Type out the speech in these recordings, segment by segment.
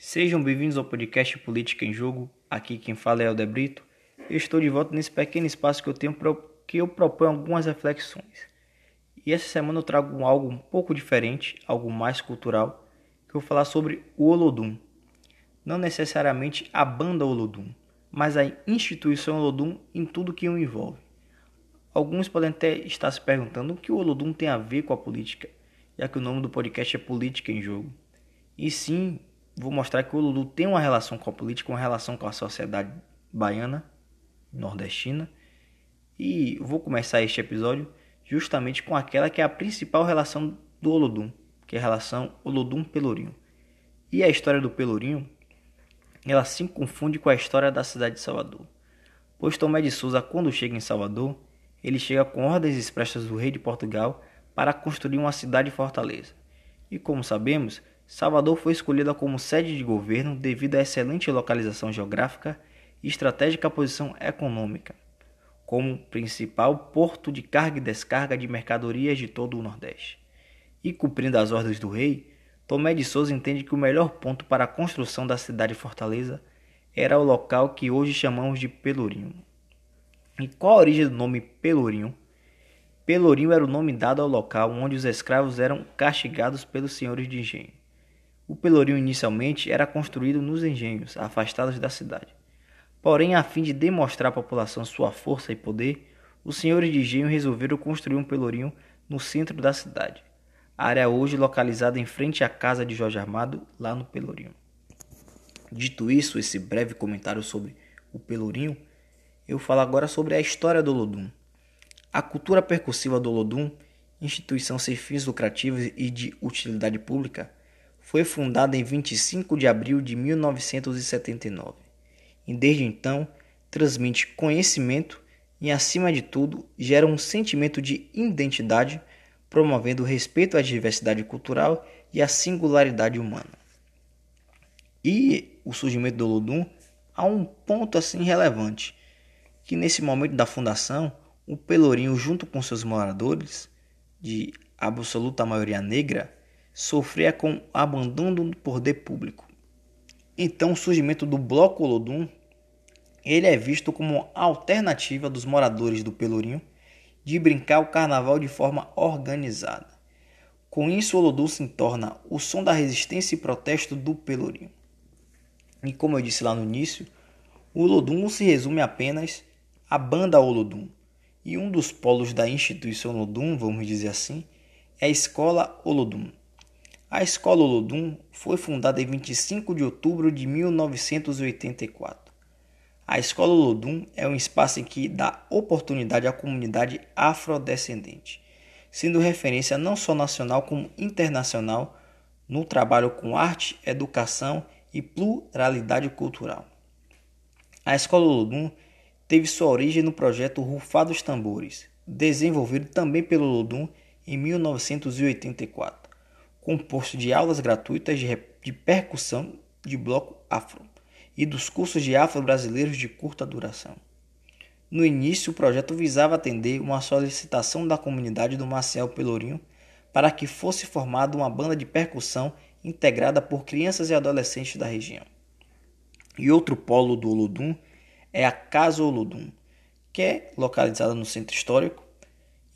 Sejam bem-vindos ao podcast Política em Jogo. Aqui quem fala é Helder Brito. Eu estou de volta nesse pequeno espaço que eu tenho para que eu proponho algumas reflexões. E essa semana eu trago algo um pouco diferente, algo mais cultural, que eu vou falar sobre o Olodum. Não necessariamente a banda Olodum, mas a instituição Olodum em tudo que o envolve. Alguns podem até estar se perguntando o que o Olodum tem a ver com a política, já que o nome do podcast é Política em Jogo. E sim, vou mostrar que o Lulu tem uma relação com a política, uma relação com a sociedade baiana, nordestina. E vou começar este episódio justamente com aquela que é a principal relação do Olodum, que é a relação Olodum-Pelourinho. E a história do Pelourinho, ela se confunde com a história da cidade de Salvador. Pois Tomé de Souza, quando chega em Salvador, ele chega com ordens expressas do rei de Portugal para construir uma cidade fortaleza. E como sabemos, Salvador foi escolhida como sede de governo devido à excelente localização geográfica e estratégica posição econômica, como principal porto de carga e descarga de mercadorias de todo o Nordeste. E cumprindo as ordens do rei, Tomé de Souza entende que o melhor ponto para a construção da cidade fortaleza era o local que hoje chamamos de Pelourinho. E qual a origem do nome Pelourinho? Pelourinho era o nome dado ao local onde os escravos eram castigados pelos senhores de engenho. O Pelourinho inicialmente era construído nos engenhos, afastados da cidade. Porém, a fim de demonstrar à população sua força e poder, os senhores de engenho resolveram construir um pelourinho no centro da cidade. Área hoje localizada em frente à casa de Jorge Armado, lá no Pelourinho. Dito isso, esse breve comentário sobre o Pelourinho, eu falo agora sobre a história do Olodum. A cultura percussiva do Olodum, instituição sem fins lucrativos e de utilidade pública, foi fundada em 25 de abril de 1979 e desde então transmite conhecimento e, acima de tudo, gera um sentimento de identidade, promovendo o respeito à diversidade cultural e à singularidade humana. E o surgimento do Olodum há um ponto assim relevante, que nesse momento da fundação, o Pelourinho junto com seus moradores, de absoluta maioria negra, sofria com abandono do poder público. Então, o surgimento do Bloco Olodum ele é visto como alternativa dos moradores do Pelourinho de brincar o carnaval de forma organizada. Com isso, Olodum se torna o som da resistência e protesto do Pelourinho. E como eu disse lá no início, o Olodum não se resume apenas à banda Olodum. E um dos polos da instituição Olodum, vamos dizer assim, é a Escola Olodum. A Escola Olodum foi fundada em 25 de outubro de 1984. A Escola Olodum é um espaço em que dá oportunidade à comunidade afrodescendente, sendo referência não só nacional como internacional no trabalho com arte, educação e pluralidade cultural. A Escola Olodum teve sua origem no projeto Rufados Tambores, desenvolvido também pelo Olodum em 1984 composto de aulas gratuitas de, de percussão de bloco afro e dos cursos de afro brasileiros de curta duração. No início, o projeto visava atender uma solicitação da comunidade do Marcel Pelourinho para que fosse formada uma banda de percussão integrada por crianças e adolescentes da região. E outro polo do Olodum é a Casa Olodum, que é localizada no centro histórico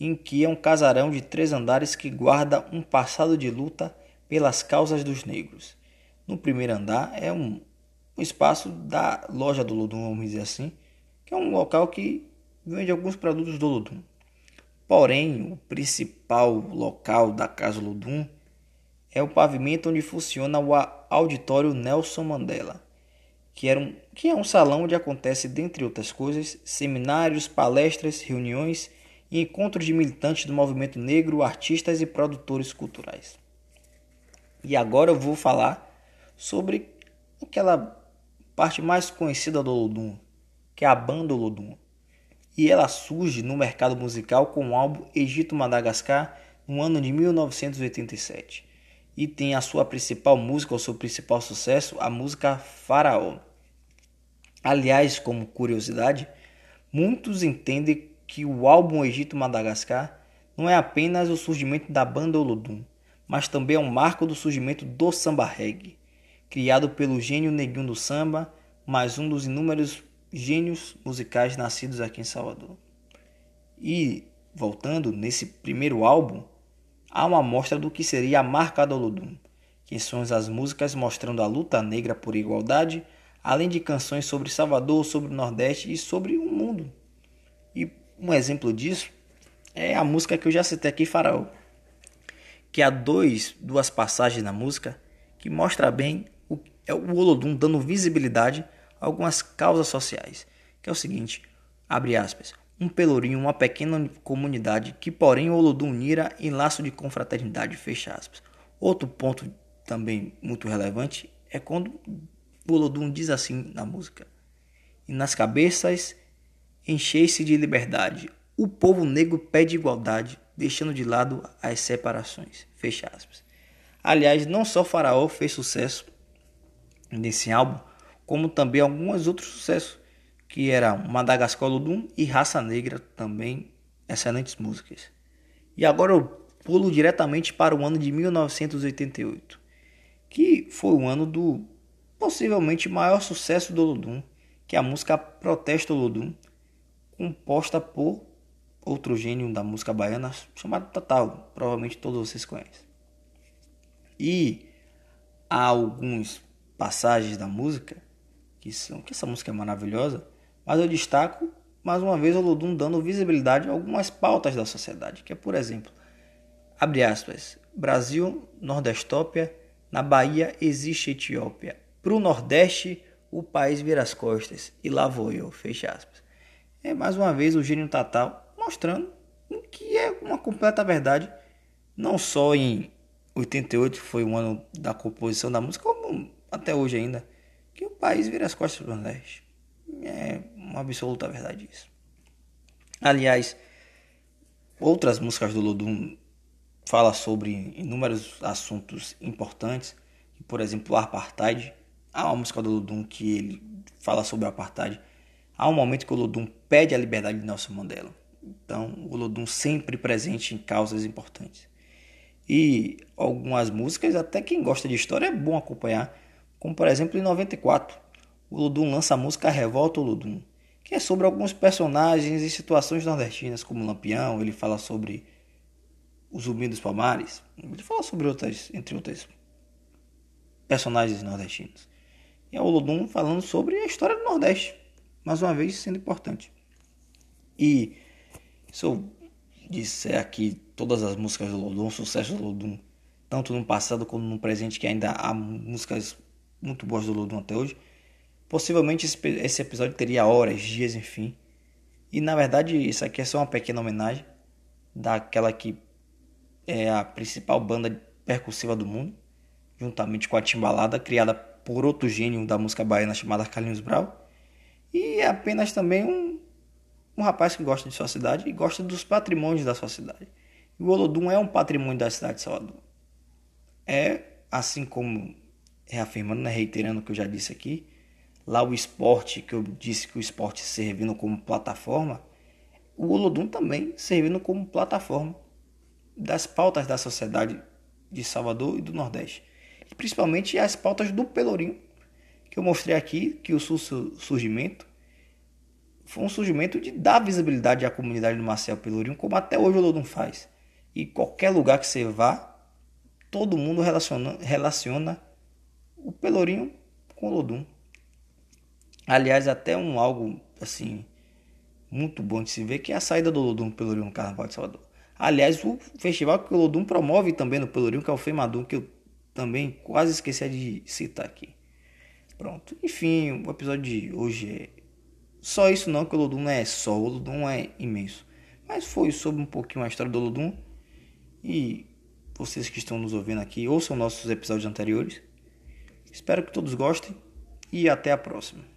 em que é um casarão de três andares que guarda um passado de luta pelas causas dos negros. No primeiro andar é um, um espaço da loja do Ludum, vamos dizer assim, que é um local que vende alguns produtos do Ludum. Porém, o principal local da Casa Ludum é o pavimento onde funciona o auditório Nelson Mandela, que, era um, que é um salão onde acontece, dentre outras coisas, seminários, palestras, reuniões e encontros de militantes do movimento negro, artistas e produtores culturais. E agora eu vou falar sobre aquela parte mais conhecida do Olodum, que é a banda Olodum. E ela surge no mercado musical com o álbum Egito Madagascar no ano de 1987. E tem a sua principal música, o seu principal sucesso, a música Faraó. Aliás, como curiosidade, muitos entendem que o álbum Egito Madagascar não é apenas o surgimento da banda Olodum, mas também é um marco do surgimento do samba reggae, criado pelo gênio Neguinho do Samba, mais um dos inúmeros gênios musicais nascidos aqui em Salvador. E, voltando, nesse primeiro álbum, há uma amostra do que seria a marca do Olodum, que são as músicas mostrando a luta negra por igualdade, além de canções sobre Salvador, sobre o Nordeste e sobre o mundo. E um exemplo disso é a música que eu já citei aqui, Faraó, que há dois, duas passagens na música que mostra bem o, é o Olodum dando visibilidade a algumas causas sociais, que é o seguinte, abre aspas, um pelourinho, uma pequena comunidade que porém o Olodum unira em laço de confraternidade, fecha aspas. Outro ponto também muito relevante é quando o Olodum diz assim na música, e nas cabeças enchei-se de liberdade, o povo negro pede igualdade, deixando de lado as separações, fecha aspas. Aliás, não só Faraó fez sucesso nesse álbum, como também alguns outros sucessos, que eram Madagascar Ludum e Raça Negra, também excelentes músicas. E agora eu pulo diretamente para o ano de 1988, que foi o ano do possivelmente maior sucesso do Ludum, que é a música Protesto Ludum, composta por outro gênio da música baiana chamado Tatal, provavelmente todos vocês conhecem. E há algumas passagens da música que são que essa música é maravilhosa, mas eu destaco mais uma vez o Lodum dando visibilidade a algumas pautas da sociedade, que é, por exemplo, abre aspas, Brasil, Nordestópia, na Bahia existe Etiópia. Para o Nordeste, o país vira as costas, e lá vou eu, fecha aspas. É mais uma vez o gênio Tatal mostrando que é uma completa verdade, não só em 88 foi o ano da composição da música, como até hoje ainda, que o país vira as costas para o Nordeste. É uma absoluta verdade isso. Aliás, outras músicas do Ludum falam sobre inúmeros assuntos importantes, por exemplo, o apartheid. Há uma música do Ludum que ele fala sobre o apartheid. Há um momento que o Ludum pede a liberdade de Nelson Mandela. Então, o Ludum sempre presente em causas importantes e algumas músicas, até quem gosta de história é bom acompanhar, como por exemplo em 94, o Ludum lança a música Revolta o Ludum, que é sobre alguns personagens e situações nordestinas, como Lampião, ele fala sobre o Zumbi dos Palmares, ele fala sobre outras, entre outras personagens nordestinos. E é o Ludum falando sobre a história do Nordeste, mais uma vez sendo importante. E se eu disser aqui todas as músicas do Lodum, sucesso do Lodum, tanto no passado como no presente, que ainda há músicas muito boas do Lodum até hoje. Possivelmente esse, esse episódio teria horas, dias, enfim. E na verdade, isso aqui é só uma pequena homenagem daquela que é a principal banda percussiva do mundo, juntamente com a Timbalada, criada por outro gênio da música baiana chamada Carlinhos Brau. E é apenas também um, um rapaz que gosta de sua cidade e gosta dos patrimônios da sua cidade. O Olodum é um patrimônio da cidade de Salvador. É, assim como reafirmando, né, reiterando o que eu já disse aqui, lá o esporte, que eu disse que o esporte servindo como plataforma, o Olodum também servindo como plataforma das pautas da sociedade de Salvador e do Nordeste. E principalmente as pautas do Pelourinho, que eu mostrei aqui, que o surgimento foi um surgimento de dar visibilidade à comunidade do Marcel Pelourinho, como até hoje o Olodum faz. E qualquer lugar que você vá, todo mundo relaciona, relaciona o Pelourinho com o Lodum. Aliás, até um algo assim muito bom de se ver que é a saída do Lodum Pelourinho no Carnaval de Salvador. Aliás, o festival que o Lodum promove também no Pelourinho, que é o Femadum, que eu também quase esqueci de citar aqui. Pronto. Enfim, o episódio de hoje é só isso não, que o Lodum não é só, o Lodum é imenso. Mas foi sobre um pouquinho a história do Lodum. E vocês que estão nos ouvindo aqui, ouçam nossos episódios anteriores. Espero que todos gostem e até a próxima.